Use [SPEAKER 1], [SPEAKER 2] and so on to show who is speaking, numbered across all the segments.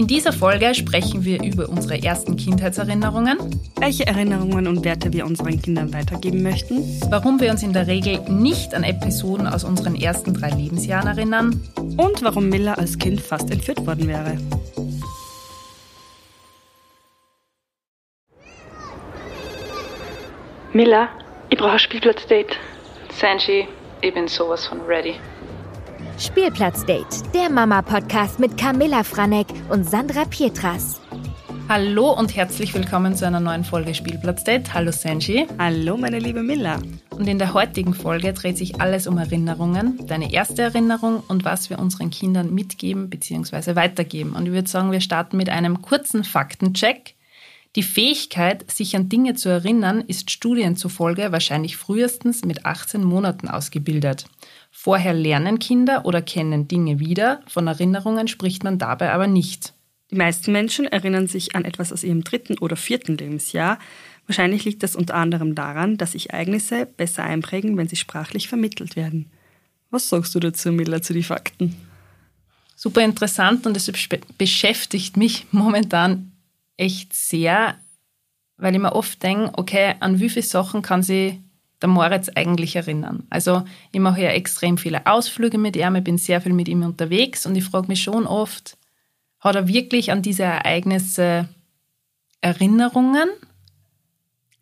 [SPEAKER 1] In dieser Folge sprechen wir über unsere ersten Kindheitserinnerungen,
[SPEAKER 2] welche Erinnerungen und Werte wir unseren Kindern weitergeben möchten,
[SPEAKER 1] warum wir uns in der Regel nicht an Episoden aus unseren ersten drei Lebensjahren erinnern
[SPEAKER 2] und warum Miller als Kind fast entführt worden wäre.
[SPEAKER 3] Miller, ich brauche ein Spielplatzdate.
[SPEAKER 4] Sanji, ich bin sowas von ready.
[SPEAKER 5] Spielplatzdate, der Mama-Podcast mit Camilla Franek und Sandra Pietras.
[SPEAKER 1] Hallo und herzlich willkommen zu einer neuen Folge Spielplatzdate. Hallo Sanji.
[SPEAKER 2] Hallo meine liebe Milla.
[SPEAKER 1] Und in der heutigen Folge dreht sich alles um Erinnerungen, deine erste Erinnerung und was wir unseren Kindern mitgeben bzw. weitergeben. Und ich würde sagen, wir starten mit einem kurzen Faktencheck. Die Fähigkeit, sich an Dinge zu erinnern, ist Studien zufolge wahrscheinlich frühestens mit 18 Monaten ausgebildet. Vorher lernen Kinder oder kennen Dinge wieder, von Erinnerungen spricht man dabei aber nicht.
[SPEAKER 2] Die meisten Menschen erinnern sich an etwas aus ihrem dritten oder vierten Lebensjahr. Wahrscheinlich liegt das unter anderem daran, dass sich Ereignisse besser einprägen, wenn sie sprachlich vermittelt werden. Was sagst du dazu, Miller, zu den Fakten?
[SPEAKER 1] Super interessant und es beschäftigt mich momentan echt sehr, weil ich mir oft denke, okay, an wie viele Sachen kann sie der Moritz eigentlich erinnern. Also ich mache ja extrem viele Ausflüge mit ihm, ich bin sehr viel mit ihm unterwegs und ich frage mich schon oft, hat er wirklich an diese Ereignisse Erinnerungen?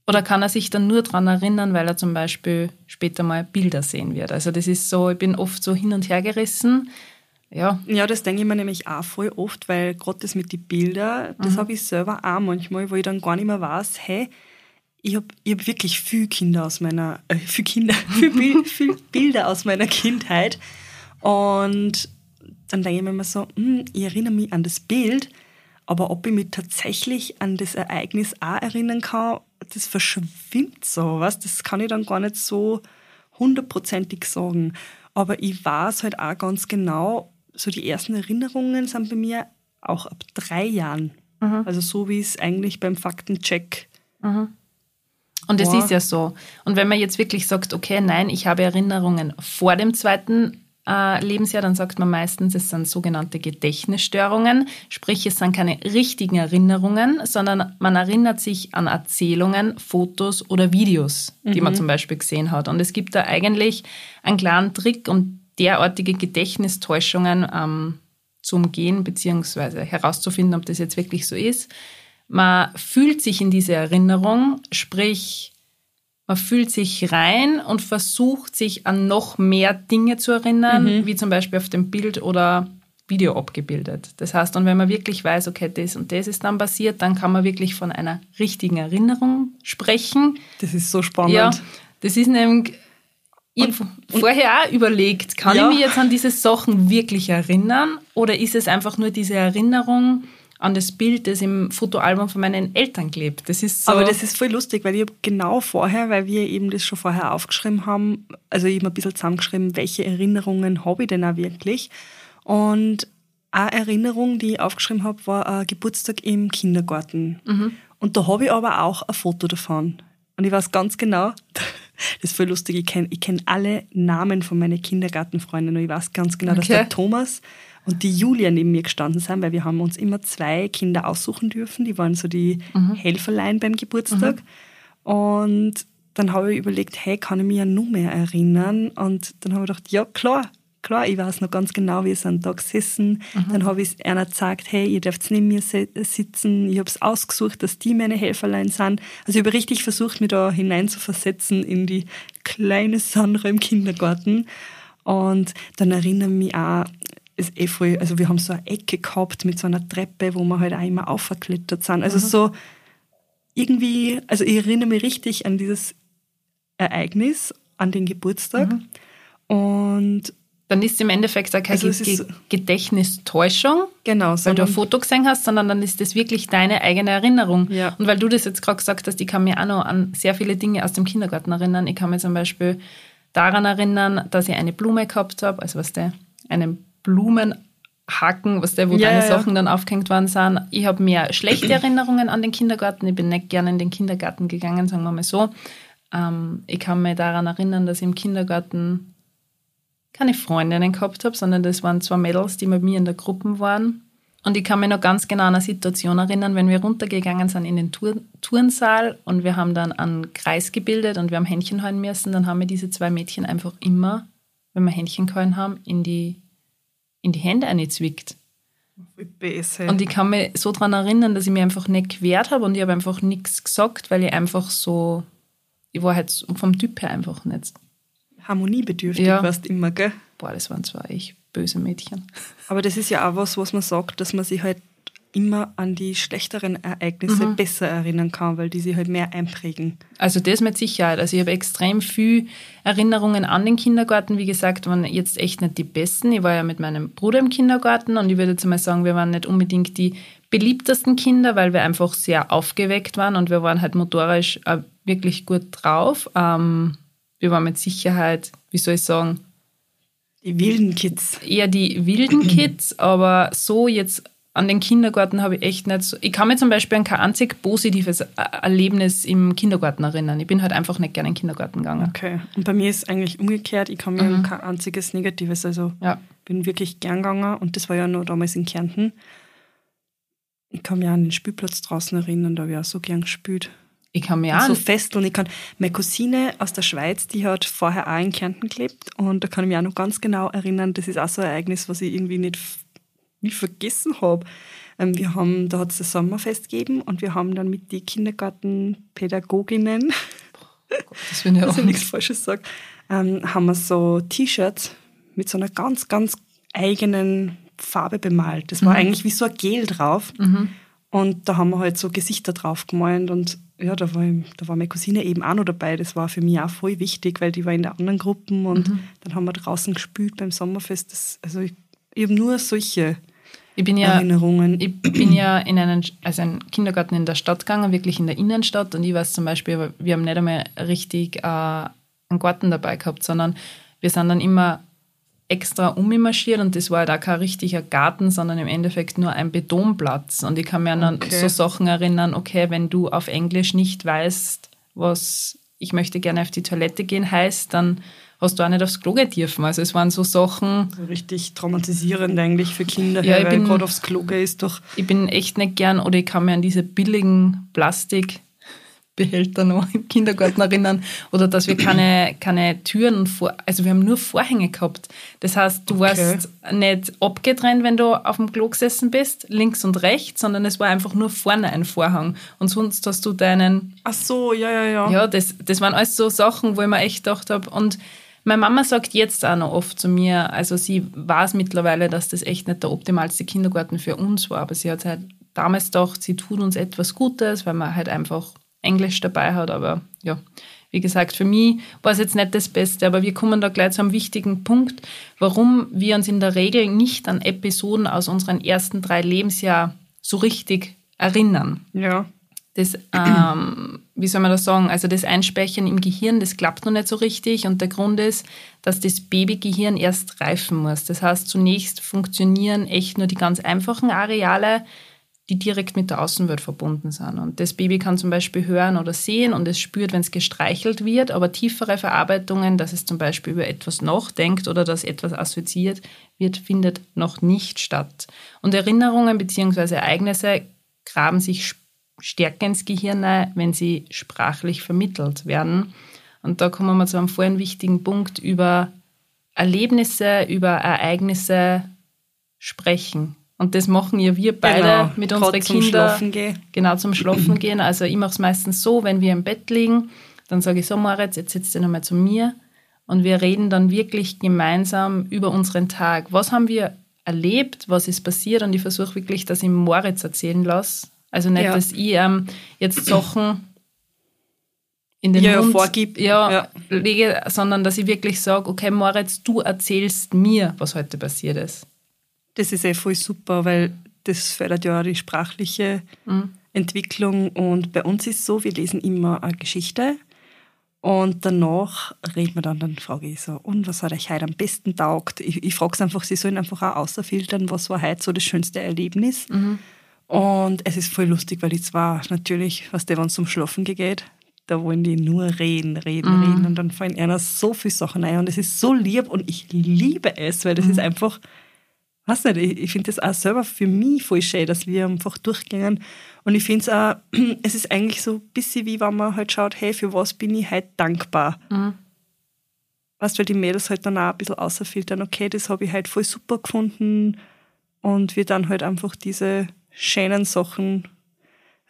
[SPEAKER 1] Oder kann er sich dann nur daran erinnern, weil er zum Beispiel später mal Bilder sehen wird? Also das ist so, ich bin oft so hin und her gerissen. Ja.
[SPEAKER 2] ja, das denke ich mir nämlich auch voll oft, weil gerade das mit den Bildern, das mhm. habe ich selber auch manchmal, wo ich dann gar nicht mehr weiß, hey, ich habe ich hab wirklich viel Kinder aus meiner, äh, viel Kinder, viel, Bild, viel Bilder aus meiner Kindheit. Und dann denke ich mir immer so, hm, ich erinnere mich an das Bild, aber ob ich mich tatsächlich an das Ereignis auch erinnern kann, das verschwimmt so, was? Das kann ich dann gar nicht so hundertprozentig sagen. Aber ich weiß halt auch ganz genau, so die ersten Erinnerungen sind bei mir auch ab drei Jahren. Mhm. Also so wie es eigentlich beim Faktencheck mhm.
[SPEAKER 1] Und es ist ja so. Und wenn man jetzt wirklich sagt, okay, nein, ich habe Erinnerungen vor dem zweiten äh, Lebensjahr, dann sagt man meistens, es sind sogenannte Gedächtnisstörungen. Sprich, es sind keine richtigen Erinnerungen, sondern man erinnert sich an Erzählungen, Fotos oder Videos, die mhm. man zum Beispiel gesehen hat. Und es gibt da eigentlich einen kleinen Trick, um derartige Gedächtnistäuschungen ähm, zu umgehen, beziehungsweise herauszufinden, ob das jetzt wirklich so ist. Man fühlt sich in diese Erinnerung, sprich, man fühlt sich rein und versucht sich an noch mehr Dinge zu erinnern, mhm. wie zum Beispiel auf dem Bild oder Video abgebildet. Das heißt, und wenn man wirklich weiß, okay, das und das ist dann passiert, dann kann man wirklich von einer richtigen Erinnerung sprechen.
[SPEAKER 2] Das ist so spannend.
[SPEAKER 1] Ja, das ist nämlich, ich vorher auch überlegt, kann ja. ich mich jetzt an diese Sachen wirklich erinnern oder ist es einfach nur diese Erinnerung, an das Bild, das im Fotoalbum von meinen Eltern klebt. Das ist so
[SPEAKER 2] Aber das ist voll lustig, weil ich genau vorher, weil wir eben das schon vorher aufgeschrieben haben, also ich habe ein bisschen zusammengeschrieben, welche Erinnerungen habe ich denn auch wirklich. Und eine Erinnerung, die ich aufgeschrieben habe, war ein Geburtstag im Kindergarten. Mhm. Und da habe ich aber auch ein Foto davon. Und ich weiß ganz genau, das ist voll lustig, ich kenne ich kenn alle Namen von meinen Kindergartenfreunden und ich weiß ganz genau, okay. dass der Thomas und die Julia neben mir gestanden sind, weil wir haben uns immer zwei Kinder aussuchen dürfen. Die waren so die mhm. Helferlein beim Geburtstag. Mhm. Und dann habe ich überlegt, hey, kann ich mich ja nur mehr erinnern? Und dann habe ich gedacht, ja, klar, klar, ich weiß noch ganz genau, wie sind da gesessen. Mhm. Dann habe ich einer gesagt, hey, ihr dürft neben mir sitzen. Ich habe es ausgesucht, dass die meine Helferlein sind. Also ich habe richtig versucht, mich da hineinzuversetzen in die kleine Sandra im Kindergarten. Und dann erinnere ich mich auch, ist eh voll, also wir haben so eine Ecke gehabt mit so einer Treppe, wo wir halt auch immer aufgeklettert sind. Also mhm. so irgendwie, also ich erinnere mich richtig an dieses Ereignis, an den Geburtstag. Mhm. Und
[SPEAKER 1] dann ist im Endeffekt auch keine also Ge Gedächtnistäuschung,
[SPEAKER 2] genau,
[SPEAKER 1] weil du ein Foto gesehen hast, sondern dann ist das wirklich deine eigene Erinnerung. Ja. Und weil du das jetzt gerade gesagt hast, ich kann mich auch noch an sehr viele Dinge aus dem Kindergarten erinnern. Ich kann mich zum Beispiel daran erinnern, dass ich eine Blume gehabt habe, also was der, einen Blumenhaken, was der, wo ja, deine ja. Sachen dann aufgehängt worden sind. Ich habe mehr schlechte Erinnerungen an den Kindergarten. Ich bin nicht gerne in den Kindergarten gegangen, sagen wir mal so. Ähm, ich kann mich daran erinnern, dass ich im Kindergarten keine Freundinnen gehabt habe, sondern das waren zwei Mädels, die mit mir in der Gruppe waren. Und ich kann mich noch ganz genau an eine Situation erinnern, wenn wir runtergegangen sind in den Tour Turnsaal und wir haben dann einen Kreis gebildet und wir haben Händchen halten müssen, dann haben wir diese zwei Mädchen einfach immer, wenn wir Händchen gehalten haben, in die, in die Hände eingezwickt. Und ich kann mich so daran erinnern, dass ich mich einfach nicht gewehrt habe und ich habe einfach nichts gesagt, weil ich einfach so, ich war halt vom Typ her einfach nicht.
[SPEAKER 2] Harmoniebedürftig ja. warst immer, gell?
[SPEAKER 1] Boah, das waren zwar echt böse Mädchen.
[SPEAKER 2] Aber das ist ja auch was, was man sagt, dass man sich halt immer an die schlechteren Ereignisse mhm. besser erinnern kann, weil die sich halt mehr einprägen.
[SPEAKER 1] Also das mit Sicherheit. Also ich habe extrem viel Erinnerungen an den Kindergarten. Wie gesagt, waren jetzt echt nicht die besten. Ich war ja mit meinem Bruder im Kindergarten und ich würde jetzt mal sagen, wir waren nicht unbedingt die beliebtesten Kinder, weil wir einfach sehr aufgeweckt waren und wir waren halt motorisch wirklich gut drauf. Ähm, wir waren mit Sicherheit, wie soll ich sagen,
[SPEAKER 2] die wilden Kids.
[SPEAKER 1] Eher die wilden Kids, aber so jetzt an den Kindergarten habe ich echt nicht so. Ich kann mich zum Beispiel an kein einzig positives Erlebnis im Kindergarten erinnern. Ich bin halt einfach nicht gerne in den Kindergarten gegangen.
[SPEAKER 2] Okay. Und bei mir ist es eigentlich umgekehrt. Ich kann mich mhm. an kein einziges Negatives. Also ja. bin wirklich gern gegangen und das war ja nur damals in Kärnten. Ich kann mich an den Spielplatz draußen erinnern, da habe ich auch so gern gespielt.
[SPEAKER 1] Ich kann mir auch.
[SPEAKER 2] So festeln. Ich kann, meine Cousine aus der Schweiz, die hat vorher auch in Kärnten gelebt und da kann ich mich auch noch ganz genau erinnern. Das ist auch so ein Ereignis, was ich irgendwie nicht, nicht vergessen habe. Ähm, wir haben, da hat es ein Sommerfest gegeben und wir haben dann mit den Kindergartenpädagoginnen,
[SPEAKER 1] das ich auch
[SPEAKER 2] dass ich nichts Falsches sage, ähm, haben wir so T-Shirts mit so einer ganz, ganz eigenen Farbe bemalt. Das war mhm. eigentlich wie so ein Gel drauf. Mhm. Und da haben wir halt so Gesichter drauf gemalt und ja, da war, da war meine Cousine eben auch noch dabei. Das war für mich auch voll wichtig, weil die war in der anderen Gruppen und mhm. dann haben wir draußen gespielt beim Sommerfest. Das, also ich, ich habe nur solche
[SPEAKER 1] ich bin ja, Erinnerungen. Ich bin ja in einen, also einen Kindergarten in der Stadt gegangen, wirklich in der Innenstadt. Und ich weiß zum Beispiel, wir haben nicht einmal richtig äh, einen Garten dabei gehabt, sondern wir sind dann immer extra ummarschiert und das war halt auch kein richtiger Garten, sondern im Endeffekt nur ein Betonplatz. Und ich kann mir an okay. so Sachen erinnern, okay, wenn du auf Englisch nicht weißt, was ich möchte gerne auf die Toilette gehen heißt, dann hast du auch nicht aufs Klo gehen dürfen. Also es waren so Sachen.
[SPEAKER 2] Richtig traumatisierend eigentlich für Kinder, ja, weil gerade aufs Klo gehen ist doch.
[SPEAKER 1] Ich bin echt nicht gern, oder ich kann mir an diese billigen Plastik Behälter noch im Kindergarten erinnern oder dass wir keine, keine Türen Vor also wir haben nur Vorhänge gehabt. Das heißt, du okay. warst nicht abgetrennt, wenn du auf dem Klo gesessen bist, links und rechts, sondern es war einfach nur vorne ein Vorhang und sonst hast du deinen...
[SPEAKER 2] Ach so, ja, ja, ja.
[SPEAKER 1] Ja, das, das waren alles so Sachen, wo ich mir echt gedacht habe und meine Mama sagt jetzt auch noch oft zu mir, also sie weiß mittlerweile, dass das echt nicht der optimalste Kindergarten für uns war, aber sie hat halt damals gedacht, sie tut uns etwas Gutes, weil man halt einfach Englisch dabei hat. Aber ja, wie gesagt, für mich war es jetzt nicht das Beste, aber wir kommen da gleich zu einem wichtigen Punkt, warum wir uns in der Regel nicht an Episoden aus unseren ersten drei Lebensjahren so richtig erinnern.
[SPEAKER 2] Ja.
[SPEAKER 1] Das, ähm, wie soll man das sagen, also das Einspeichern im Gehirn, das klappt noch nicht so richtig und der Grund ist, dass das Babygehirn erst reifen muss. Das heißt, zunächst funktionieren echt nur die ganz einfachen Areale, die direkt mit der Außenwelt verbunden sind. Und das Baby kann zum Beispiel hören oder sehen und es spürt, wenn es gestreichelt wird, aber tiefere Verarbeitungen, dass es zum Beispiel über etwas nachdenkt oder dass etwas assoziiert wird, findet noch nicht statt. Und Erinnerungen bzw. Ereignisse graben sich stärker ins Gehirn ein, wenn sie sprachlich vermittelt werden. Und da kommen wir zu einem vorhin wichtigen Punkt über Erlebnisse, über Ereignisse sprechen. Und das machen ja wir beide genau, mit unseren Kindern. Genau, zum Schlafen gehen. Also ich mache es meistens so, wenn wir im Bett liegen, dann sage ich so, Moritz, jetzt sitzt du nochmal zu mir und wir reden dann wirklich gemeinsam über unseren Tag. Was haben wir erlebt? Was ist passiert? Und ich versuche wirklich, dass ich Moritz erzählen lasse. Also nicht, ja. dass ich ähm, jetzt Sachen in den
[SPEAKER 2] ja,
[SPEAKER 1] Mund
[SPEAKER 2] vorgib.
[SPEAKER 1] Ja, ja, lege, sondern dass ich wirklich sage, okay, Moritz, du erzählst mir, was heute passiert ist.
[SPEAKER 2] Das ist eh voll super, weil das fördert ja die sprachliche mhm. Entwicklung. Und bei uns ist es so, wir lesen immer eine Geschichte und danach reden wir dann, dann frage ich so, und was hat euch heute am besten taugt? Ich, ich frage es einfach, sie sollen einfach auch außerfiltern, was war heute so das schönste Erlebnis. Mhm. Und es ist voll lustig, weil die zwei natürlich, was der, wenn es zum Schlafen geht, da wollen die nur reden, reden, mhm. reden. Und dann fallen einer so viele Sachen ein. Und es ist so lieb und ich liebe es, weil das mhm. ist einfach weiß nicht, ich, ich finde das auch selber für mich voll schön, dass wir einfach durchgehen. Und ich finde es auch, es ist eigentlich so ein bisschen wie wenn man halt schaut, hey, für was bin ich heute dankbar? Mhm. Weißt du, weil die Mädels halt dann auch ein bisschen außerfiltern, okay, das habe ich halt voll super gefunden und wir dann halt einfach diese schönen Sachen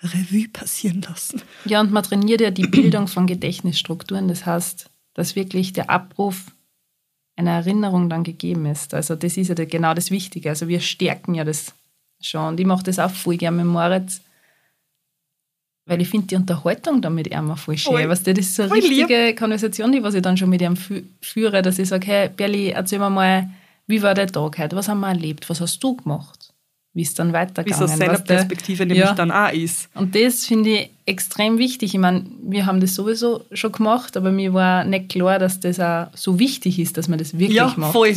[SPEAKER 2] Revue passieren lassen.
[SPEAKER 1] Ja, und man trainiert ja die Bildung von Gedächtnisstrukturen. Das heißt, dass wirklich der Abruf einer Erinnerung dann gegeben ist. Also das ist ja genau das Wichtige. Also wir stärken ja das schon. Und ich mache das auch voll gerne mit Moritz, weil ich finde die Unterhaltung damit immer voll schön. Weißt du, das ist so eine richtige lieb. Konversation, die was ich dann schon mit ihm führe, dass ich sage, hey Berli, erzähl mir mal, wie war der Tag heute? Was haben wir erlebt? Was hast du gemacht? Wie ist dann weitergegangen?
[SPEAKER 2] Wie es aus seiner Perspektive nämlich ja. dann auch ist.
[SPEAKER 1] Und das finde ich extrem wichtig. Ich meine, wir haben das sowieso schon gemacht, aber mir war nicht klar, dass das auch so wichtig ist, dass man das wirklich
[SPEAKER 2] ja,
[SPEAKER 1] macht.
[SPEAKER 2] voll.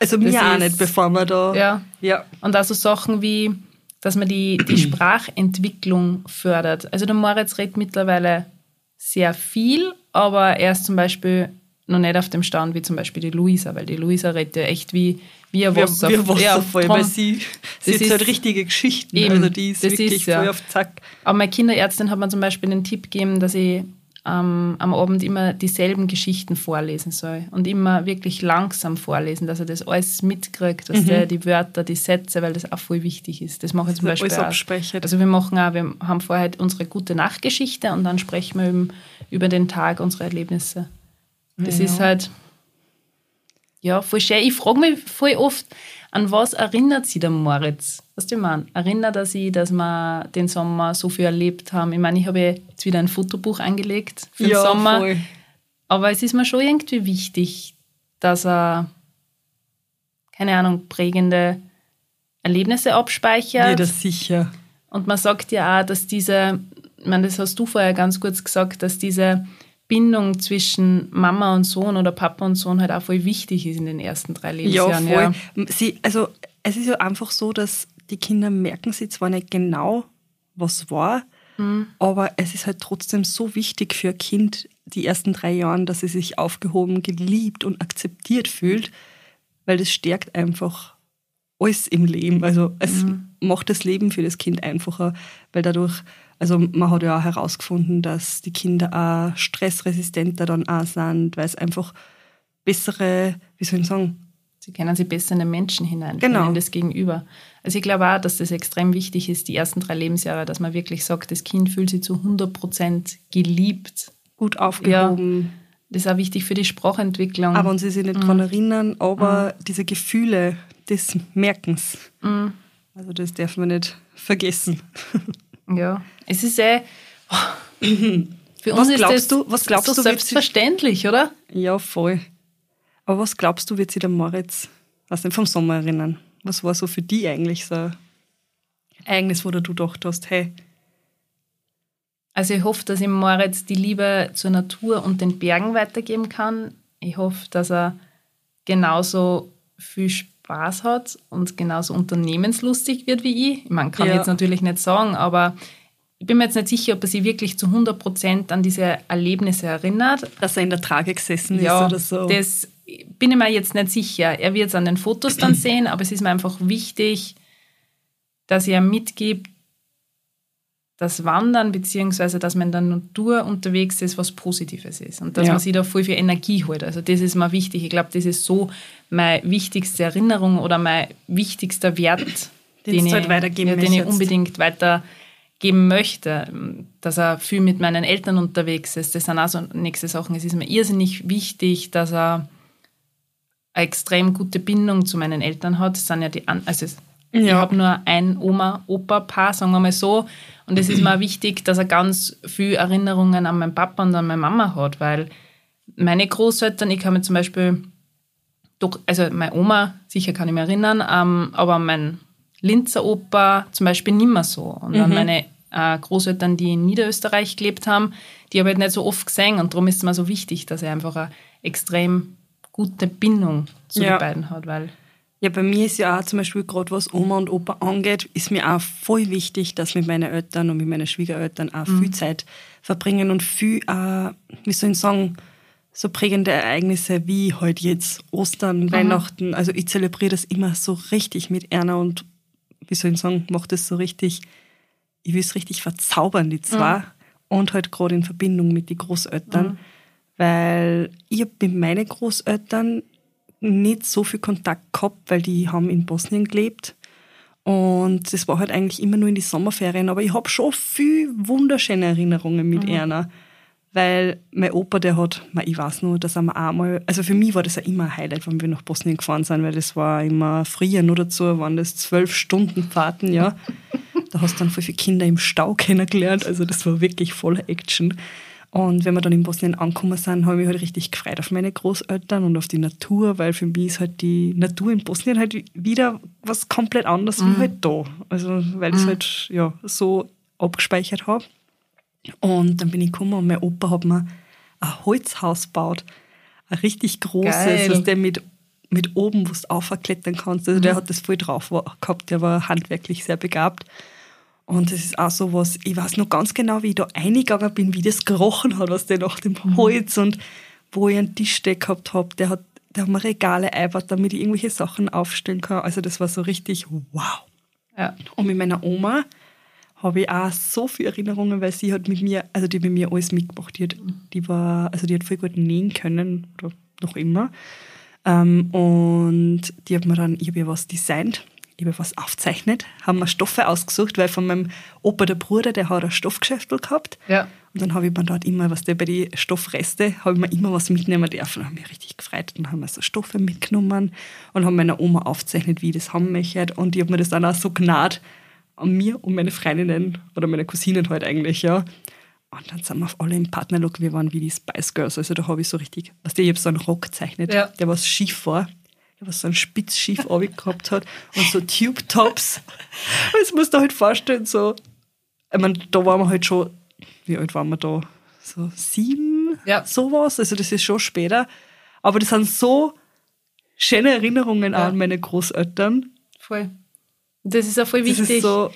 [SPEAKER 2] Also mir auch nicht, bevor man da...
[SPEAKER 1] Ja. ja. Und auch so Sachen wie, dass man die, die Sprachentwicklung fördert. Also der Moritz redet mittlerweile sehr viel, aber er ist zum Beispiel noch nicht auf dem Stand wie zum Beispiel die Luisa, weil die Luisa redet ja echt wie, wie ein Wasser.
[SPEAKER 2] Wie, wie ein Wasserfall, ja, weil sie, sie das ist halt richtige Geschichten.
[SPEAKER 1] Eben,
[SPEAKER 2] also die ist wirklich
[SPEAKER 1] ist, ja.
[SPEAKER 2] voll auf Zack.
[SPEAKER 1] Aber meine Kinderärztin hat mir zum Beispiel den Tipp gegeben, dass ich ähm, am Abend immer dieselben Geschichten vorlesen soll und immer wirklich langsam vorlesen, dass er das alles mitkriegt, dass mhm. der die Wörter, die Sätze, weil das auch voll wichtig ist. Das mache ich zum Beispiel
[SPEAKER 2] alles auch.
[SPEAKER 1] Also wir machen auch, wir haben vorher halt unsere gute Nachtgeschichte und dann sprechen wir eben über den Tag unsere Erlebnisse. Das ja. ist halt, ja, voll schön. Ich frage mich voll oft, an was erinnert sich der Moritz? Was du meinst? Erinnert er sich, dass wir den Sommer so viel erlebt haben? Ich meine, ich habe jetzt wieder ein Fotobuch angelegt für den ja, Sommer. Voll. Aber es ist mir schon irgendwie wichtig, dass er, keine Ahnung, prägende Erlebnisse abspeichert.
[SPEAKER 2] Ja, das sicher.
[SPEAKER 1] Und man sagt ja auch, dass diese, ich meine, das hast du vorher ganz kurz gesagt, dass diese Bindung zwischen Mama und Sohn oder Papa und Sohn halt auch voll wichtig ist in den ersten drei Lebensjahren.
[SPEAKER 2] Ja, voll. Ja. Sie, also es ist ja einfach so, dass die Kinder merken sie zwar nicht genau, was war, mhm. aber es ist halt trotzdem so wichtig für ein Kind, die ersten drei Jahre, dass sie sich aufgehoben, geliebt und akzeptiert fühlt, weil das stärkt einfach alles im Leben. Also es mhm. macht das Leben für das Kind einfacher, weil dadurch also man hat ja auch herausgefunden, dass die Kinder auch stressresistenter dann auch sind, weil es einfach bessere, wie soll ich sagen,
[SPEAKER 1] Sie kennen sich besser in den Menschen hinein,
[SPEAKER 2] genau.
[SPEAKER 1] in das Gegenüber. Also ich glaube auch, dass das extrem wichtig ist, die ersten drei Lebensjahre, dass man wirklich sagt, das Kind fühlt sich zu 100 Prozent geliebt.
[SPEAKER 2] Gut aufgehoben.
[SPEAKER 1] Ja, das ist auch wichtig für die Sprachentwicklung.
[SPEAKER 2] Aber und sie sich nicht mhm. daran erinnern, aber mhm. diese Gefühle des Merkens, mhm. also das darf man nicht vergessen.
[SPEAKER 1] Ja, es ist eh.
[SPEAKER 2] Für uns was ist glaubst das du, was glaubst so
[SPEAKER 1] du, selbstverständlich, oder?
[SPEAKER 2] Ja, voll. Aber was glaubst du, wird sich der Moritz was nicht, vom Sommer erinnern? Was war so für dich eigentlich so ein Ereignis, wo du gedacht hast, hey?
[SPEAKER 1] Also ich hoffe, dass ich Moritz die Liebe zur Natur und den Bergen weitergeben kann. Ich hoffe, dass er genauso viel Spaß Spaß hat und genauso unternehmenslustig wird wie ich. Ich meine, kann ja. ich jetzt natürlich nicht sagen, aber ich bin mir jetzt nicht sicher, ob er sich wirklich zu 100 Prozent an diese Erlebnisse erinnert.
[SPEAKER 2] Dass er in der Trage gesessen
[SPEAKER 1] ja,
[SPEAKER 2] ist oder so.
[SPEAKER 1] Das bin ich mir jetzt nicht sicher. Er wird es an den Fotos dann sehen, aber es ist mir einfach wichtig, dass er mitgibt, das Wandern beziehungsweise dass man in der Natur unterwegs ist, was Positives ist und dass ja. man sich da voll viel Energie holt. Also das ist mir wichtig. Ich glaube, das ist so meine wichtigste Erinnerung oder mein wichtigster Wert,
[SPEAKER 2] den, den, ich, halt weitergeben
[SPEAKER 1] ja, den ich unbedingt weitergeben möchte. Dass er viel mit meinen Eltern unterwegs ist. Das sind auch so nächste Sachen. Es ist mir irrsinnig wichtig, dass er eine extrem gute Bindung zu meinen Eltern hat. Das sind ja die, also ja. ich habe nur ein Oma-Opa-Paar, sagen wir mal so. Und es ist mir wichtig, dass er ganz viele Erinnerungen an meinen Papa und an meine Mama hat, weil meine Großeltern, ich kann mir zum Beispiel, doch, also meine Oma, sicher kann ich mich erinnern, ähm, aber mein Linzer Opa zum Beispiel nicht mehr so. Und mhm. meine äh, Großeltern, die in Niederösterreich gelebt haben, die habe ich nicht so oft gesehen und darum ist es mir so wichtig, dass er einfach eine extrem gute Bindung zu ja. den beiden hat, weil
[SPEAKER 2] ja, bei mir ist ja auch zum Beispiel gerade was Oma und Opa angeht, ist mir auch voll wichtig, dass mit meinen Eltern und mit meinen Schwiegereltern auch mhm. viel Zeit verbringen und viel, äh, wie soll ich sagen, so prägende Ereignisse wie heute jetzt Ostern, Weihnachten. Also ich zelebriere das immer so richtig mit Erna und wie soll ich sagen, mache das so richtig, ich will es richtig verzaubern, die zwei. Und halt gerade in Verbindung mit den Großeltern. Weil ich hab mit meinen Großeltern nicht so viel Kontakt gehabt, weil die haben in Bosnien gelebt. Und das war halt eigentlich immer nur in die Sommerferien. Aber ich habe schon viel wunderschöne Erinnerungen mit Erna. Weil mein Opa, der hat, ich weiß nur, dass er einmal, also für mich war das ja immer ein Highlight, wenn wir nach Bosnien gefahren sind, weil das war immer früher nur dazu, waren das zwölf Stunden Fahrten, ja. Da hast du dann voll viele Kinder im Stau kennengelernt, also das war wirklich voll Action. Und wenn wir dann in Bosnien angekommen sind, habe ich mich halt richtig gefreut auf meine Großeltern und auf die Natur, weil für mich ist halt die Natur in Bosnien halt wieder was komplett anderes wie halt da. Also, weil ich es halt, ja, so abgespeichert habe. Und dann bin ich gekommen und mein Opa hat mir ein Holzhaus gebaut. Ein richtig großes, was der mit, mit oben, wo du aufklettern kannst. Also der hat das voll drauf gehabt, der war handwerklich sehr begabt. Und das ist auch so was, ich weiß noch ganz genau, wie ich da eingegangen bin, wie das gerochen hat, was der nach dem Holz und wo ich einen Tisch stehen gehabt habe, der hat, der hat mir Regale eingebaut, damit ich irgendwelche Sachen aufstellen kann. Also das war so richtig wow.
[SPEAKER 1] Ja.
[SPEAKER 2] Und mit meiner Oma habe ich auch so viele Erinnerungen, weil sie hat mit mir, also die hat mit mir alles mitgemacht. Die hat, die war, also die hat voll gut nähen können, oder noch immer. Ähm, und die hat mir dann, ich habe ihr was designt, ich habe was aufgezeichnet, haben mir Stoffe ausgesucht, weil von meinem Opa, der Bruder, der hat ein Stoffgeschäft gehabt.
[SPEAKER 1] Ja.
[SPEAKER 2] Und dann habe ich mir dort immer, was der bei den Stoffreste, habe ich mir immer was mitnehmen dürfen. Da habe ich mich richtig gefreut. Dann haben wir so Stoffe mitgenommen und haben meiner Oma aufgezeichnet, wie ich das haben möchte. Und ich habe mir das dann auch so gnad an mir und meine Freundinnen oder meine Cousinen halt eigentlich, ja. Und dann sind wir auf alle im Partnerlook, wir waren wie die Spice Girls. Also da habe ich so richtig, was ich habe so einen Rock gezeichnet,
[SPEAKER 1] Ja.
[SPEAKER 2] der was schief war. Was so einen spitz schief gehabt hat und so Tube Tops. Das musst du halt vorstellen, so ich meine, da waren wir halt schon, wie alt waren wir da? So sieben,
[SPEAKER 1] Ja.
[SPEAKER 2] sowas. Also das ist schon später. Aber das sind so schöne Erinnerungen
[SPEAKER 1] Ja.
[SPEAKER 2] an meine Großeltern.
[SPEAKER 1] Voll. Das ist auch voll wichtig.
[SPEAKER 2] so,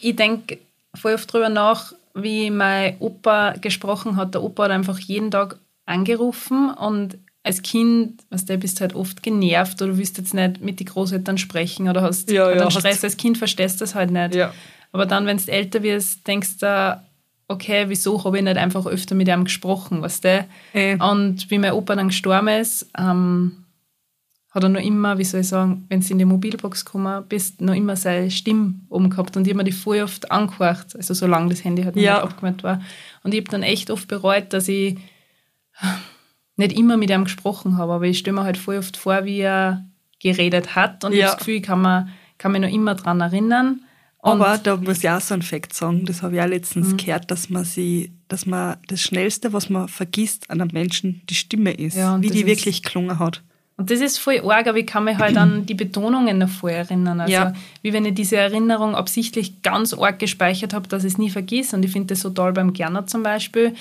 [SPEAKER 1] Ich denke voll oft drüber nach, wie mein Opa gesprochen hat. Der Opa hat einfach jeden Tag angerufen und als Kind, weißt du, bist halt oft genervt oder willst jetzt nicht mit den Großeltern sprechen oder hast
[SPEAKER 2] Ja,
[SPEAKER 1] halt
[SPEAKER 2] ja,
[SPEAKER 1] einen
[SPEAKER 2] hast-
[SPEAKER 1] Stress. Als Kind verstehst du das halt nicht.
[SPEAKER 2] Ja.
[SPEAKER 1] Aber dann, wenn du älter wirst, denkst du, okay, wieso habe ich nicht einfach öfter mit ihm gesprochen, weißt du?
[SPEAKER 2] Eh.
[SPEAKER 1] Und wie mein Opa dann gestorben ist, ähm, hat er noch immer, wie soll ich sagen, wenn du in die Mobilbox gekommen bist, noch immer seine Stimme oben gehabt. Und ich habe mir die voll oft angehört, also solange das Handy halt
[SPEAKER 2] Ja.
[SPEAKER 1] nicht abgemeldet war. Und ich habe dann echt oft bereut, dass ich nicht immer mit ihm gesprochen habe, aber ich stelle mir halt voll oft vor, wie er geredet hat. Und ich
[SPEAKER 2] Ja.
[SPEAKER 1] das Gefühl, ich kann, mir, kann mich noch immer daran erinnern. Und
[SPEAKER 2] Aber da muss ich auch so einen Fakt sagen, das habe ich auch letztens
[SPEAKER 1] Mhm.
[SPEAKER 2] gehört, dass man sie, dass man das Schnellste, was man vergisst an einem Menschen, die Stimme ist.
[SPEAKER 1] Ja,
[SPEAKER 2] wie die
[SPEAKER 1] ist-
[SPEAKER 2] wirklich gelungen hat.
[SPEAKER 1] Und das ist voll arg, aber ich kann mich halt an die Betonungen davor erinnern. Also
[SPEAKER 2] Ja.
[SPEAKER 1] wie wenn ich diese Erinnerung absichtlich ganz arg gespeichert habe, dass ich es nie vergiss. Und ich finde das so toll beim Gerner zum Beispiel.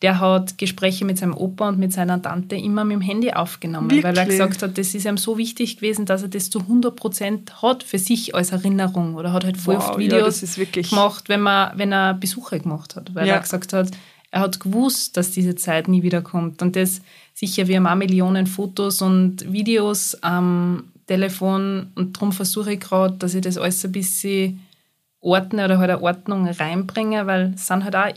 [SPEAKER 1] Der hat Gespräche mit seinem Opa und mit seiner Tante immer mit dem Handy aufgenommen, weil er
[SPEAKER 2] Wirklich?
[SPEAKER 1] gesagt hat, das ist ihm so wichtig gewesen, dass er das zu 100 Prozent hat für sich als Erinnerung. Oder hat halt voll
[SPEAKER 2] Wow,
[SPEAKER 1] oft
[SPEAKER 2] ja,
[SPEAKER 1] Videos
[SPEAKER 2] wirklich-
[SPEAKER 1] gemacht, wenn, man, wenn er Besuche gemacht hat. Weil
[SPEAKER 2] Ja.
[SPEAKER 1] er gesagt hat, er hat gewusst, dass diese Zeit nie wieder kommt. Und das sicher, wir haben auch Millionen Fotos und Videos am Telefon und darum versuche ich gerade, dass ich das alles ein bisschen ordne oder halt eine Ordnung reinbringe, weil es sind halt auch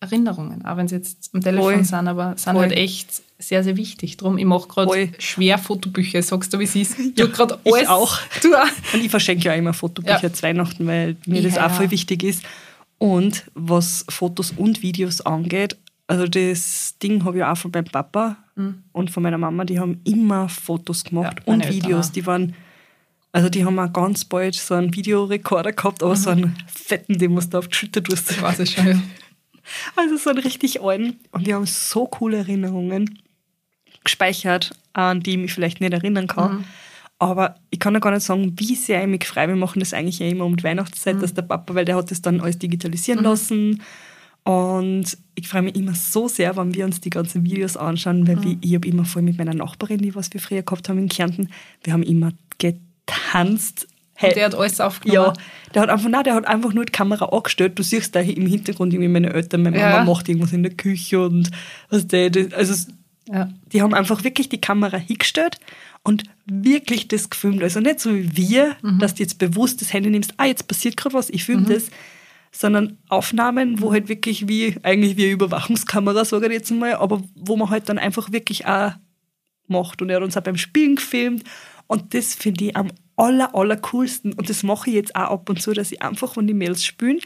[SPEAKER 1] Erinnerungen, auch wenn sie jetzt am Telefon
[SPEAKER 2] Voll.
[SPEAKER 1] sind, aber sind
[SPEAKER 2] Voll.
[SPEAKER 1] halt echt sehr, sehr wichtig. Drum, ich mache gerade schwer Fotobücher, sagst du, wie es ist. Ich
[SPEAKER 2] Ja,
[SPEAKER 1] gerade
[SPEAKER 2] ich
[SPEAKER 1] alles.
[SPEAKER 2] auch.
[SPEAKER 1] Du auch.
[SPEAKER 2] Und ich verschenke ja immer Fotobücher
[SPEAKER 1] Ja.
[SPEAKER 2] zu Weihnachten, weil mir das
[SPEAKER 1] Ja.
[SPEAKER 2] auch voll wichtig ist. Und was Fotos und Videos angeht, also das Ding habe ich auch von meinem Papa und von meiner Mama, die haben immer Fotos gemacht
[SPEAKER 1] Mhm.
[SPEAKER 2] Und Videos.
[SPEAKER 1] auch.
[SPEAKER 2] Die waren, also die haben auch ganz bald so einen Videorekorder gehabt, aber so
[SPEAKER 1] Mhm.
[SPEAKER 2] einen fetten, den musst du auf die Schulter tust.
[SPEAKER 1] Ich weiß es schon, ja.
[SPEAKER 2] Also so einen richtig alten. Und wir haben so coole Erinnerungen gespeichert, an die ich mich vielleicht nicht erinnern kann.
[SPEAKER 1] Mhm.
[SPEAKER 2] Aber ich kann ja gar nicht sagen, wie sehr ich mich frei. Wir machen das eigentlich ja immer um die Weihnachtszeit,
[SPEAKER 1] Mhm.
[SPEAKER 2] dass der Papa, weil der hat das dann alles digitalisieren lassen. Und ich freue mich immer so sehr, wenn wir uns die ganzen Videos anschauen, weil
[SPEAKER 1] Mhm.
[SPEAKER 2] wir, ich habe immer voll mit meiner Nachbarin, die was wir früher gehabt haben in Kärnten, wir haben immer getanzt. Hey,
[SPEAKER 1] Der hat alles aufgenommen.
[SPEAKER 2] ja, der hat einfach, nein, der hat einfach nur die Kamera angestellt. Du siehst da im Hintergrund irgendwie meine Eltern, meine Mama
[SPEAKER 1] Ja.
[SPEAKER 2] macht irgendwas in der Küche und was der, also
[SPEAKER 1] Ja.
[SPEAKER 2] Die haben einfach wirklich die Kamera hingestellt und wirklich das gefilmt. Also nicht so wie wir,
[SPEAKER 1] Mhm.
[SPEAKER 2] dass du jetzt bewusst das Handy nimmst, ah, jetzt passiert gerade was, ich filme das, sondern Aufnahmen, wo halt wirklich wie, eigentlich wie eine Überwachungskamera, sage ich jetzt mal, aber wo man halt dann einfach wirklich auch macht. Und er hat uns auch beim Spielen gefilmt und das finde ich am aller, aller coolsten. Und das mache ich jetzt auch ab und zu, dass ich einfach, wenn die Mails spielen,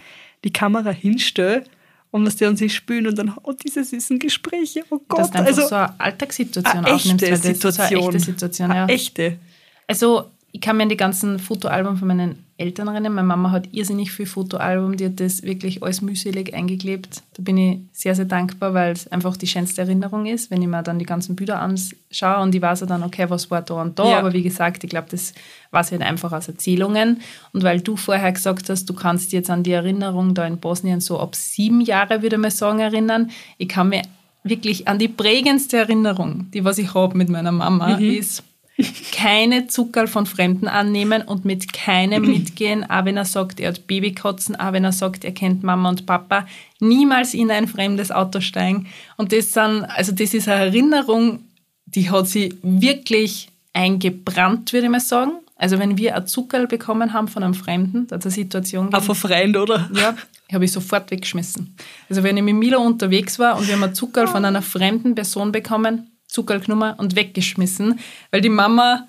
[SPEAKER 2] die Kamera hinstelle und was die an sich spielen und dann, oh, diese süßen Gespräche, oh Gott.
[SPEAKER 1] Dass du
[SPEAKER 2] also,
[SPEAKER 1] so eine Alltagssituation
[SPEAKER 2] eine
[SPEAKER 1] aufnimmst.
[SPEAKER 2] echte
[SPEAKER 1] ist so
[SPEAKER 2] Situation.
[SPEAKER 1] eine echte Situation, ja.
[SPEAKER 2] Eine echte.
[SPEAKER 1] Also, ich kann mir an die ganzen Fotoalben von meinen Eltern erinnern. Meine Mama hat irrsinnig viel Fotoalbum, die hat das wirklich alles mühselig eingeklebt. Da bin ich sehr, sehr dankbar, weil es einfach die schönste Erinnerung ist, wenn ich mir dann die ganzen Bilder anschaue und ich weiß ja dann, okay, was war da und da.
[SPEAKER 2] Ja.
[SPEAKER 1] Aber wie gesagt, ich glaube, das weiß ich halt einfach aus Erzählungen. Und weil du vorher gesagt hast, du kannst jetzt an die Erinnerung da in Bosnien so ab sieben Jahre, würde ich mal sagen, erinnern. Ich kann mir wirklich an die prägendste Erinnerung, die was ich habe mit meiner Mama, ist, keine Zuckerl von Fremden annehmen und mit keinem mitgehen, auch wenn er sagt, er hat Babykotzen, auch wenn er sagt, er kennt Mama und Papa, niemals in ein fremdes Auto steigen. Und das sind, also das ist eine Erinnerung, die hat sie wirklich eingebrannt, würde ich mal sagen. Also wenn wir ein Zuckerl bekommen haben von einem Fremden, da hat es eine Situation
[SPEAKER 2] Auch von Freund, oder?
[SPEAKER 1] ja, habe ich sofort weggeschmissen. Also wenn ich mit Milo unterwegs war und wir haben ein Zuckerl von einer fremden Person bekommen, Zuckerl genommen und weggeschmissen, weil die Mama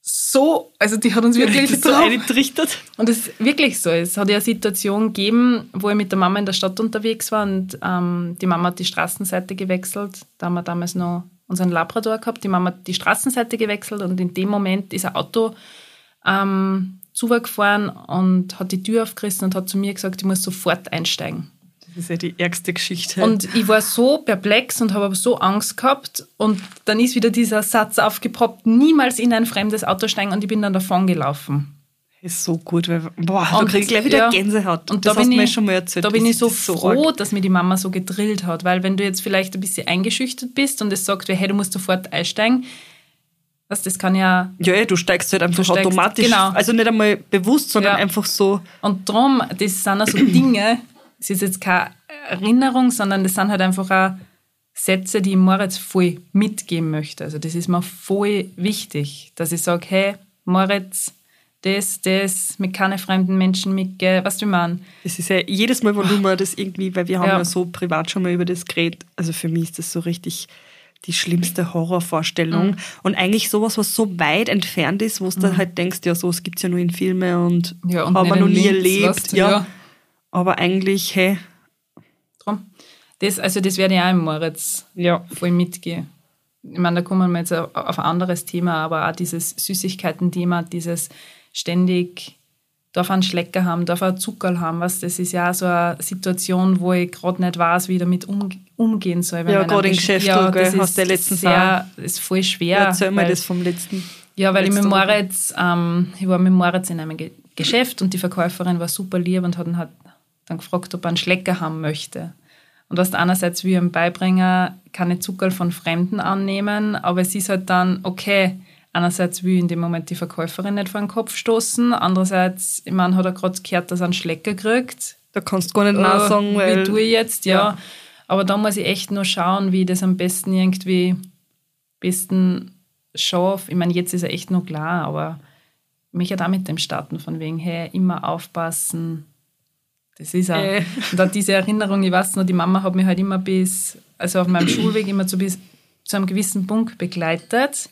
[SPEAKER 1] so, also die hat uns wirklich
[SPEAKER 2] so eingetrichtert.
[SPEAKER 1] und es ist wirklich so. Es hat ja eine Situation gegeben, wo ich mit der Mama in der Stadt unterwegs war und ähm, die Mama hat die Straßenseite gewechselt. Da haben wir damals noch unseren Labrador gehabt. Die Mama hat die Straßenseite gewechselt und in dem Moment ist ein Auto ähm, zugefahren und hat die Tür aufgerissen und hat zu mir gesagt, ich muss sofort einsteigen.
[SPEAKER 2] Das ist ja die ärgste Geschichte.
[SPEAKER 1] Und ich war so perplex und habe aber so Angst gehabt. Und dann ist wieder dieser Satz aufgepoppt, niemals in ein fremdes Auto steigen und ich bin dann davon gelaufen.
[SPEAKER 2] ist so gut, weil, boah, da
[SPEAKER 1] Und-
[SPEAKER 2] krieg ich gleich wieder
[SPEAKER 1] ja.
[SPEAKER 2] Gänsehaut.
[SPEAKER 1] Und
[SPEAKER 2] das
[SPEAKER 1] da
[SPEAKER 2] hast
[SPEAKER 1] bin
[SPEAKER 2] du mir
[SPEAKER 1] ich,
[SPEAKER 2] schon mal erzählt.
[SPEAKER 1] Da bin ich so
[SPEAKER 2] so
[SPEAKER 1] froh,
[SPEAKER 2] arg.
[SPEAKER 1] dass mir die Mama so gedrillt hat, weil wenn du jetzt vielleicht ein bisschen eingeschüchtert bist und es sagt, hey, du musst sofort einsteigen, was, das kann ja
[SPEAKER 2] Ja, ja, du steigst halt einfach
[SPEAKER 1] steigst-
[SPEAKER 2] automatisch.
[SPEAKER 1] genau.
[SPEAKER 2] Also nicht einmal bewusst, sondern
[SPEAKER 1] Ja.
[SPEAKER 2] einfach so.
[SPEAKER 1] Und darum, das sind auch so Dinge, es ist jetzt keine Erinnerung, sondern das sind halt einfach auch Sätze, die ich Moritz voll mitgeben möchte. Also das ist mir voll wichtig, dass ich sage, hey, Moritz, das, das, mit keine fremden Menschen mitgehen, was du meinst.
[SPEAKER 2] Das ist ja jedes Mal, wenn du mal das irgendwie, weil wir haben ja.
[SPEAKER 1] Ja.
[SPEAKER 2] so privat schon mal über das geredet, also für mich ist das so richtig die schlimmste Horrorvorstellung.
[SPEAKER 1] Mhm.
[SPEAKER 2] Und eigentlich sowas, was so weit entfernt ist, wo du dann halt denkst, ja, gibt es ja nur in Filmen und,
[SPEAKER 1] Ja, und
[SPEAKER 2] haben wir noch nie erlebt. ja.
[SPEAKER 1] ja.
[SPEAKER 2] Aber eigentlich, hey,
[SPEAKER 1] Drum. Das, also das werde ich auch im Moritz
[SPEAKER 2] ja.
[SPEAKER 1] voll mitgehen. Ich meine, da kommen wir jetzt auf ein anderes Thema, aber auch dieses Süßigkeiten-Thema, dieses ständig darf einen Schlecker haben, darf einen Zuckerl haben, was das ist ja auch so eine Situation, wo ich gerade nicht weiß, wie ich damit um, umgehen soll.
[SPEAKER 2] Ja, gerade
[SPEAKER 1] einen-
[SPEAKER 2] Geschäften, gell,
[SPEAKER 1] das
[SPEAKER 2] hast
[SPEAKER 1] ist
[SPEAKER 2] du ja letztens
[SPEAKER 1] sehr, ist voll schwer.
[SPEAKER 2] Erzähl mir
[SPEAKER 1] weil-
[SPEAKER 2] das vom letzten.
[SPEAKER 1] ja, weil ich mit. Moritz, ähm, ich war mit Moritz in einem Ge Geschäft und die Verkäuferin war super lieb und hat halt dann gefragt, ob er einen Schlecker haben möchte. Und was einerseits wie ihm beibringen, keine Zuckerl von Fremden annehmen, aber es ist halt dann, okay, einerseits will in dem Moment die Verkäuferin nicht vor den Kopf stoßen, andererseits, ich meine, hat er gerade gehört, dass er einen Schlecker kriegt.
[SPEAKER 2] Da kannst du gar nicht Nein
[SPEAKER 1] Äh,
[SPEAKER 2] sagen, weil.
[SPEAKER 1] Wie tue ich jetzt, ja.
[SPEAKER 2] Ja.
[SPEAKER 1] Aber da muss ich echt nur schauen, wie ich das am besten irgendwie besten schaffe. Ich meine, jetzt ist er echt noch klar, aber mich hat auch mit dem starten, von wegen, hey, immer aufpassen. Das ist auch.
[SPEAKER 2] Äh.
[SPEAKER 1] Und auch diese Erinnerung, ich weiß noch, die Mama hat mich halt immer bis, also auf meinem Schulweg immer zu, bis, zu einem gewissen Punkt begleitet.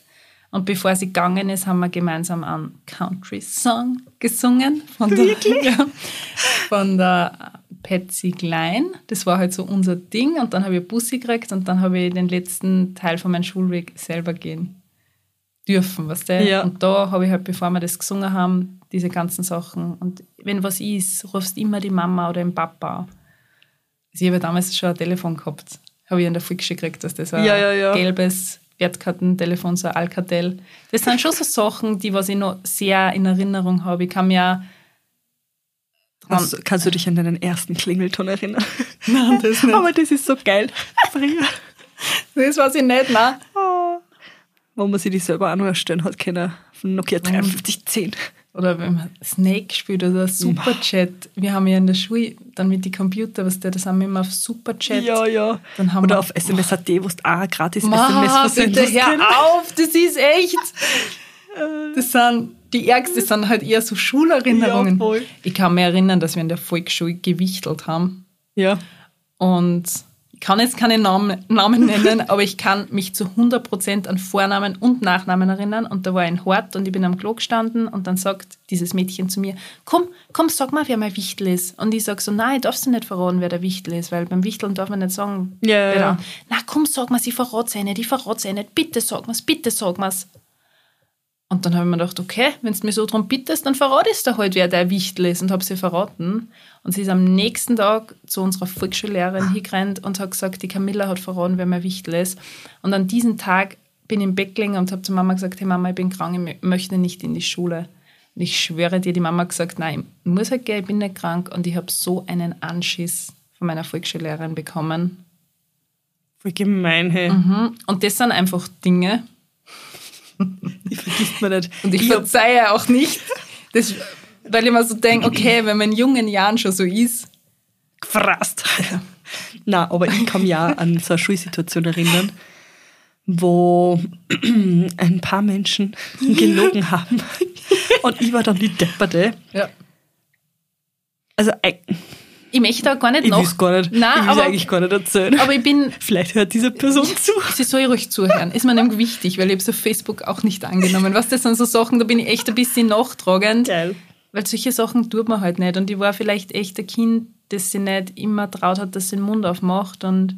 [SPEAKER 1] Und bevor sie gegangen ist, haben wir gemeinsam einen Country-Song gesungen von der, ja, von der Patsy Klein. Das war halt so unser Ding. Und dann habe ich Bussi gekriegt und dann habe ich den letzten Teil von meinem Schulweg selber gehen dürfen, weißt du?
[SPEAKER 2] Ja.
[SPEAKER 1] Und da habe ich halt, bevor wir das gesungen haben, diese ganzen Sachen. Und wenn was ist, rufst immer die Mama oder den Papa. Also ich habe damals schon ein Telefon gehabt. Habe ich in der Fixe gekriegt, dass das ein
[SPEAKER 2] Ja, ja, ja.
[SPEAKER 1] gelbes Wertkartentelefon, so ein Alcatel. Das sind schon so Sachen, die was ich noch sehr in Erinnerung habe. Ich kann mir dran,
[SPEAKER 2] Kannst, kannst du dich an deinen ersten Klingelton erinnern?
[SPEAKER 1] Nein, das nicht.
[SPEAKER 2] Aber das ist so geil.
[SPEAKER 1] Das weiß ich nicht, nein.
[SPEAKER 2] Wo man sich die selber auch noch erstellen hat können. Von Nokia 5310.
[SPEAKER 1] Oder wenn man Snake spielt oder Superchat. Wir haben ja in der Schule dann mit den Computern, was der, das haben wir immer auf Superchat.
[SPEAKER 2] Ja, ja.
[SPEAKER 1] Dann haben
[SPEAKER 2] Oder
[SPEAKER 1] wir,
[SPEAKER 2] auf SMS.at, wo du auch gratis
[SPEAKER 1] Ma,
[SPEAKER 2] SMS
[SPEAKER 1] bitte hör auf, das ist echt. Das sind die ärgsten, das sind halt eher so Schulerinnerungen.
[SPEAKER 2] Ja,
[SPEAKER 1] ich kann mich erinnern, dass wir in der Volksschule gewichtelt haben.
[SPEAKER 2] Ja.
[SPEAKER 1] Und kann jetzt keine Namen, Namen nennen, aber ich kann mich zu 100% an Vornamen und Nachnamen erinnern. Und da war ein Hort und ich bin am Klo gestanden und dann sagt dieses Mädchen zu mir, komm, komm, sag mal, wer mein Wichtel ist. Und ich sag so, nein, ich darf sie nicht verraten, wer der Wichtel ist, weil beim Wichteln darf man nicht sagen,
[SPEAKER 2] Ja,
[SPEAKER 1] wer
[SPEAKER 2] ja.
[SPEAKER 1] da- Na komm, sag mal, sie verrat sie nicht, ich verrat sie nicht, bitte sag mal's, bitte sag mal's. Und dann habe ich mir gedacht, okay, wenn du mir so drum bittest, dann verrate ich dir halt, wer der Wichtel ist und habe sie verraten. Und sie ist am nächsten Tag zu unserer Volksschullehrerin hingerannt und hat gesagt, die Camilla hat verraten, wer mein Wichtel ist. Und an diesem Tag bin ich im Bett gelegen und habe zur Mama gesagt, hey Mama, ich bin krank, ich mö- möchte nicht in die Schule. Und ich schwöre dir, die Mama hat gesagt, nein, ich muss halt gehen, ich bin nicht krank. Und ich habe so einen Anschiss von meiner Volksschullehrerin bekommen.
[SPEAKER 2] Voll gemein, hey.
[SPEAKER 1] Mhm. Und das sind einfach Dinge,
[SPEAKER 2] Die vergisst man nicht.
[SPEAKER 1] Und ich,
[SPEAKER 2] hab-
[SPEAKER 1] verzeihe auch nicht, das, weil ich mir so denke, okay, wenn man in jungen Jahren schon so ist,
[SPEAKER 2] gefrasst. Na, aber ich kann mich auch an so eine Schulsituation erinnern, wo ein paar Menschen gelogen haben und ich war dann die Depperte.
[SPEAKER 1] ja.
[SPEAKER 2] Also ich
[SPEAKER 1] möchte da gar nicht
[SPEAKER 2] ich es gar nicht,
[SPEAKER 1] Nein,
[SPEAKER 2] ich
[SPEAKER 1] aber,
[SPEAKER 2] eigentlich gar nicht erzählen.
[SPEAKER 1] aber ich bin,
[SPEAKER 2] Vielleicht hört diese Person zu.
[SPEAKER 1] sie soll ruhig zuhören, ist mir nämlich wichtig, weil ich habe es auf Facebook auch nicht angenommen. Was das sind so Sachen, da bin ich echt ein bisschen nachtragend,
[SPEAKER 2] Geil.
[SPEAKER 1] weil solche Sachen tut man halt nicht. Und ich war vielleicht echt ein Kind, das sich nicht immer traut hat, dass sie den Mund aufmacht und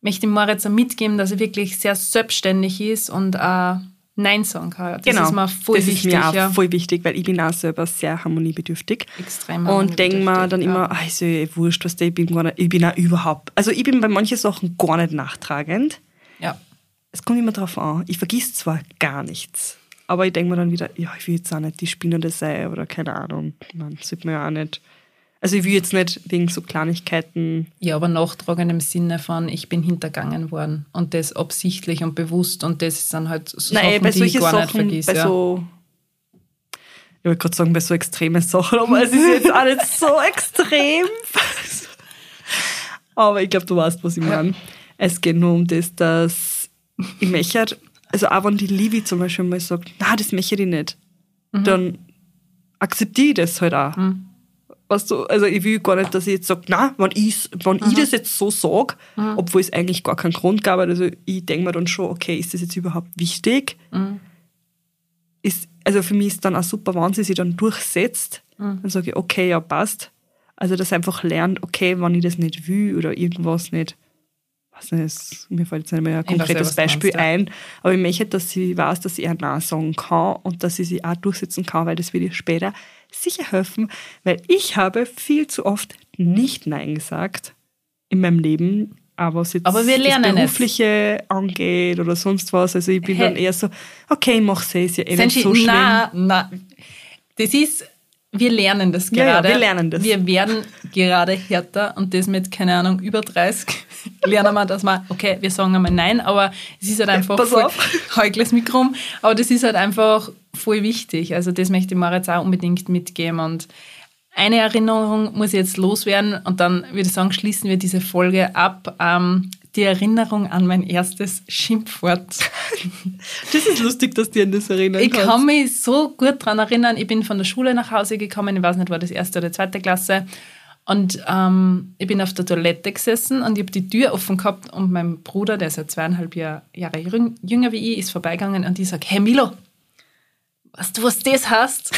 [SPEAKER 1] möchte dem Moritz auch mitgeben, dass er wirklich sehr selbstständig ist und auch Nein sagen kann. Das
[SPEAKER 2] genau.
[SPEAKER 1] ist mir voll
[SPEAKER 2] das
[SPEAKER 1] wichtig.
[SPEAKER 2] ist mir auch
[SPEAKER 1] ja.
[SPEAKER 2] voll wichtig, weil ich bin auch selber sehr harmoniebedürftig.
[SPEAKER 1] Extrem
[SPEAKER 2] Und denke mir dann
[SPEAKER 1] ja.
[SPEAKER 2] immer, ah, ist ja eh wurscht, was der, ich bin gar nicht, ich bin auch überhaupt, also ich bin bei manchen Sachen gar nicht nachtragend.
[SPEAKER 1] Ja.
[SPEAKER 2] Es kommt immer drauf an. Ich vergiss zwar gar nichts, aber ich denke mir dann wieder, ja, ich will jetzt auch nicht die Spinnende sein oder keine Ahnung. Man sieht man ja auch nicht. Also ich will jetzt nicht wegen so Kleinigkeiten.
[SPEAKER 1] Ja, aber nachtragend im Sinne von, ich bin hintergangen worden und das absichtlich und bewusst und das sind halt so
[SPEAKER 2] Nein,
[SPEAKER 1] Sachen,
[SPEAKER 2] bei
[SPEAKER 1] die ich
[SPEAKER 2] solchen
[SPEAKER 1] gar nicht
[SPEAKER 2] Sachen,
[SPEAKER 1] vergiss.
[SPEAKER 2] bei
[SPEAKER 1] ja.
[SPEAKER 2] so. Ich wollte gerade sagen, bei so extremen Sachen, aber es ist jetzt auch nicht so extrem. aber ich glaube, du weißt, was ich meine. Es geht nur um das, dass ich möchte, also auch wenn die Livi zum Beispiel mal sagt, na, das möchte ich nicht,
[SPEAKER 1] Mhm.
[SPEAKER 2] dann akzeptiere ich das halt auch. Weißt du, also ich will gar nicht, dass ich jetzt sage, na, wenn, ich, wenn
[SPEAKER 1] Mhm.
[SPEAKER 2] ich das jetzt so sage, obwohl es eigentlich gar keinen Grund gab, also ich denke mir dann schon, okay, ist das jetzt überhaupt wichtig?
[SPEAKER 1] Mhm.
[SPEAKER 2] Ist, also für mich ist dann auch super, wenn sie sich dann durchsetzt,
[SPEAKER 1] Mhm.
[SPEAKER 2] dann sage ich, okay, ja, passt. Also dass einfach lernt, okay, wenn ich das nicht will oder irgendwas nicht, nicht, es- mir fällt jetzt nicht mehr ein
[SPEAKER 1] weiß ja,
[SPEAKER 2] konkretes
[SPEAKER 1] was
[SPEAKER 2] Beispiel
[SPEAKER 1] meinst, ja.
[SPEAKER 2] ein, aber ich möchte, dass sie weiß, dass sie auch Nein sagen kann und dass sie sich auch durchsetzen kann, weil das wird ihr später sicher helfen, weil ich habe viel zu oft nicht Nein gesagt in meinem Leben, aber was jetzt
[SPEAKER 1] Aber wir lernen
[SPEAKER 2] das
[SPEAKER 1] es.
[SPEAKER 2] Berufliche angeht oder sonst was, also ich bin
[SPEAKER 1] Hey.
[SPEAKER 2] dann eher so, okay, ich mach's eh, ist ja eh nicht
[SPEAKER 1] Senshi,
[SPEAKER 2] so schlimm.
[SPEAKER 1] na, na, das ist, wir lernen das
[SPEAKER 2] Ja, ja,
[SPEAKER 1] gerade.
[SPEAKER 2] wir lernen das.
[SPEAKER 1] Wir werden gerade härter und das mit, keine Ahnung, über 30 lernen wir, dass wir, okay, wir sagen einmal Nein, aber es ist halt einfach
[SPEAKER 2] pass
[SPEAKER 1] voll,
[SPEAKER 2] auf.
[SPEAKER 1] heukles Mikro, aber das ist halt einfach voll wichtig. Also das möchte ich mir jetzt auch unbedingt mitgeben und eine Erinnerung muss ich jetzt loswerden und dann würde ich sagen, schließen wir diese Folge ab. Ähm, die Erinnerung an mein erstes Schimpfwort.
[SPEAKER 2] Das ist lustig, dass du an das erinnern
[SPEAKER 1] Ich
[SPEAKER 2] kannst.
[SPEAKER 1] kann mich so gut daran erinnern, ich bin von der Schule nach Hause gekommen, ich weiß nicht, war das erste oder zweite Klasse. Und ähm, ich bin auf der Toilette gesessen und ich habe die Tür offen gehabt und mein Bruder, der ist ja zweieinhalb Jahr, Jahre jüng- jünger wie ich, ist vorbeigegangen und ich sage, hey Milo, weißt du, was das heißt?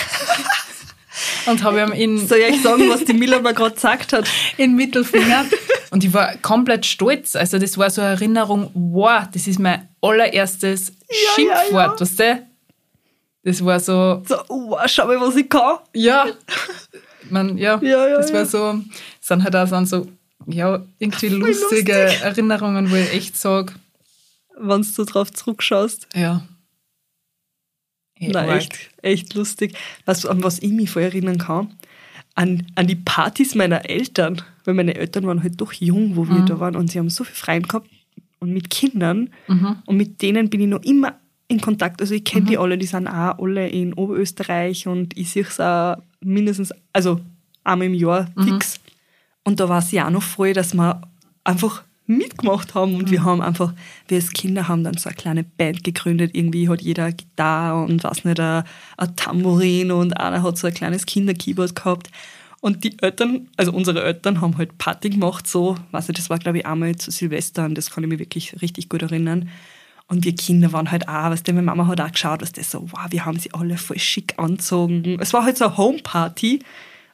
[SPEAKER 1] und habe ihm in,
[SPEAKER 2] Soll ich sagen, was die Miller mal gerade gesagt hat?
[SPEAKER 1] in Mittelfinger. Und ich war komplett stolz. Also das war so eine Erinnerung, wow, das ist mein allererstes
[SPEAKER 2] Ja, ja,
[SPEAKER 1] Schimpfwort, weißt du? Das war so,
[SPEAKER 2] So, oh, schau mal, was ich kann.
[SPEAKER 1] ja, man, ja,
[SPEAKER 2] Ja, ja,
[SPEAKER 1] das war
[SPEAKER 2] ja.
[SPEAKER 1] so, sind halt auch so, ja, irgendwie lustige Erinnerungen, wo ich echt sage,
[SPEAKER 2] Wenn du drauf zurückschaust.
[SPEAKER 1] ja. Arg.
[SPEAKER 2] echt, echt lustig. Du, an was ich mich voll erinnern kann? An, an die Partys meiner Eltern. Weil meine Eltern waren halt doch jung, wo wir
[SPEAKER 1] Mhm.
[SPEAKER 2] da waren und sie haben so viel Freien gehabt und mit Kindern. Und mit denen bin ich noch immer in Kontakt. Also ich kenne mhm. die alle, die sind auch alle in Oberösterreich und ich sehe es auch mindestens, also einmal im Jahr mhm. fix. Mhm. Und da war es ja auch noch voll, dass wir einfach mitgemacht haben und mhm. wir haben einfach, wir als Kinder haben dann so eine kleine Band gegründet. Irgendwie hat jeder eine Gitarre und was nicht, ein, Tambourin und einer hat so ein kleines Kinderkeyboard gehabt. Und die Eltern, also unsere Eltern haben halt Party gemacht, so, weiß nicht, das war glaube ich einmal zu Silvester und das kann ich mich wirklich richtig gut erinnern. Und wir Kinder waren halt auch, was meine Mama hat auch geschaut, was das so, wow, wir haben sie alle voll schick anzogen. Es war halt so eine Homeparty.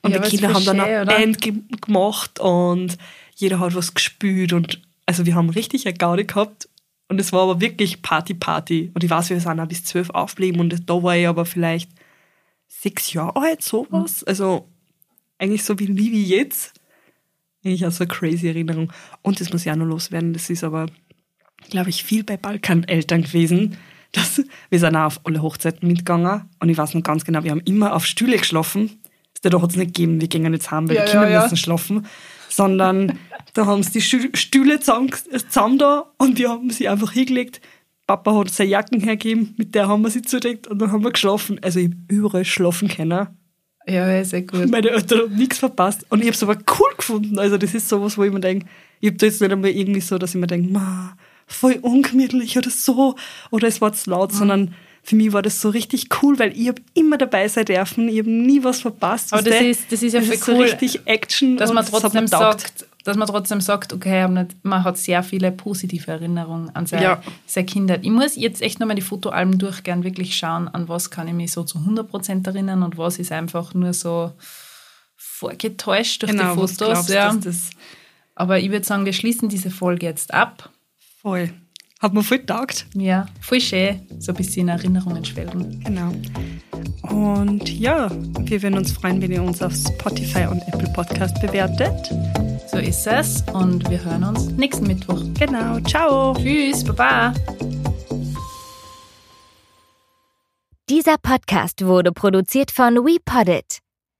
[SPEAKER 2] Und ja, die Kinder haben dann eine Band gemacht und jeder hat was gespült und also wir haben richtig eine Gaudi gehabt und es war aber wirklich Party, Party. Und ich weiß, wir sind auch bis zwölf aufgeblieben und da war ich aber vielleicht sechs Jahre alt, sowas. Mhm. Also eigentlich so wie nie wie jetzt. Eigentlich auch so eine crazy Erinnerung. Und das muss ja auch noch loswerden, das ist aber, glaube ich, viel bei Balkaneltern gewesen. Das, wir sind auch auf alle Hochzeiten mitgegangen und ich weiß noch ganz genau, wir haben immer auf Stühle geschlafen. Da hat es nicht gegeben, wir gehen jetzt heim, weil ja, die Kinder ja, ja. müssen schlafen. Sondern da haben sie die Stühle zusammen, zusammen da und wir haben sie einfach hingelegt. Papa hat seine Jacken hergegeben, mit der haben wir sie zudeckt und dann haben wir geschlafen. Also ich habe überall schlafen können.
[SPEAKER 1] Ja, sehr gut.
[SPEAKER 2] Meine Eltern haben nichts verpasst. Und ich habe es aber cool gefunden. Also das ist sowas, wo ich mir denke, ich habe da jetzt nicht einmal irgendwie so, dass ich mir denke, voll ungemütlich oder so. Oder es war zu laut, mhm. sondern für mich war das so richtig cool, weil ich habe immer dabei sein dürfen, ich habe nie was verpasst.
[SPEAKER 1] Aber das ist, das ist ja das ist cool,
[SPEAKER 2] so richtig Action.
[SPEAKER 1] Dass man trotzdem sagt, dass man trotzdem sagt, okay, man hat sehr viele positive Erinnerungen an seine, ja. seine Kindheit. Ich muss jetzt echt nochmal die Fotoalben durchgehen, wirklich schauen, an was kann ich mich so zu 100% erinnern und was ist einfach nur so vorgetäuscht durch genau, die Fotos. Glaubst, ja. Aber ich würde sagen, wir schließen diese Folge jetzt ab.
[SPEAKER 2] Voll. Hat mir voll getaugt.
[SPEAKER 1] Ja, voll schön. So ein bisschen Erinnerungen schwelgen.
[SPEAKER 2] Genau. Und ja, wir würden uns freuen, wenn ihr uns auf Spotify und Apple Podcast bewertet.
[SPEAKER 1] So ist es. Und wir hören uns nächsten Mittwoch.
[SPEAKER 2] Genau. Ciao.
[SPEAKER 1] Tschüss. Baba.
[SPEAKER 5] Dieser Podcast wurde produziert von WePoddit.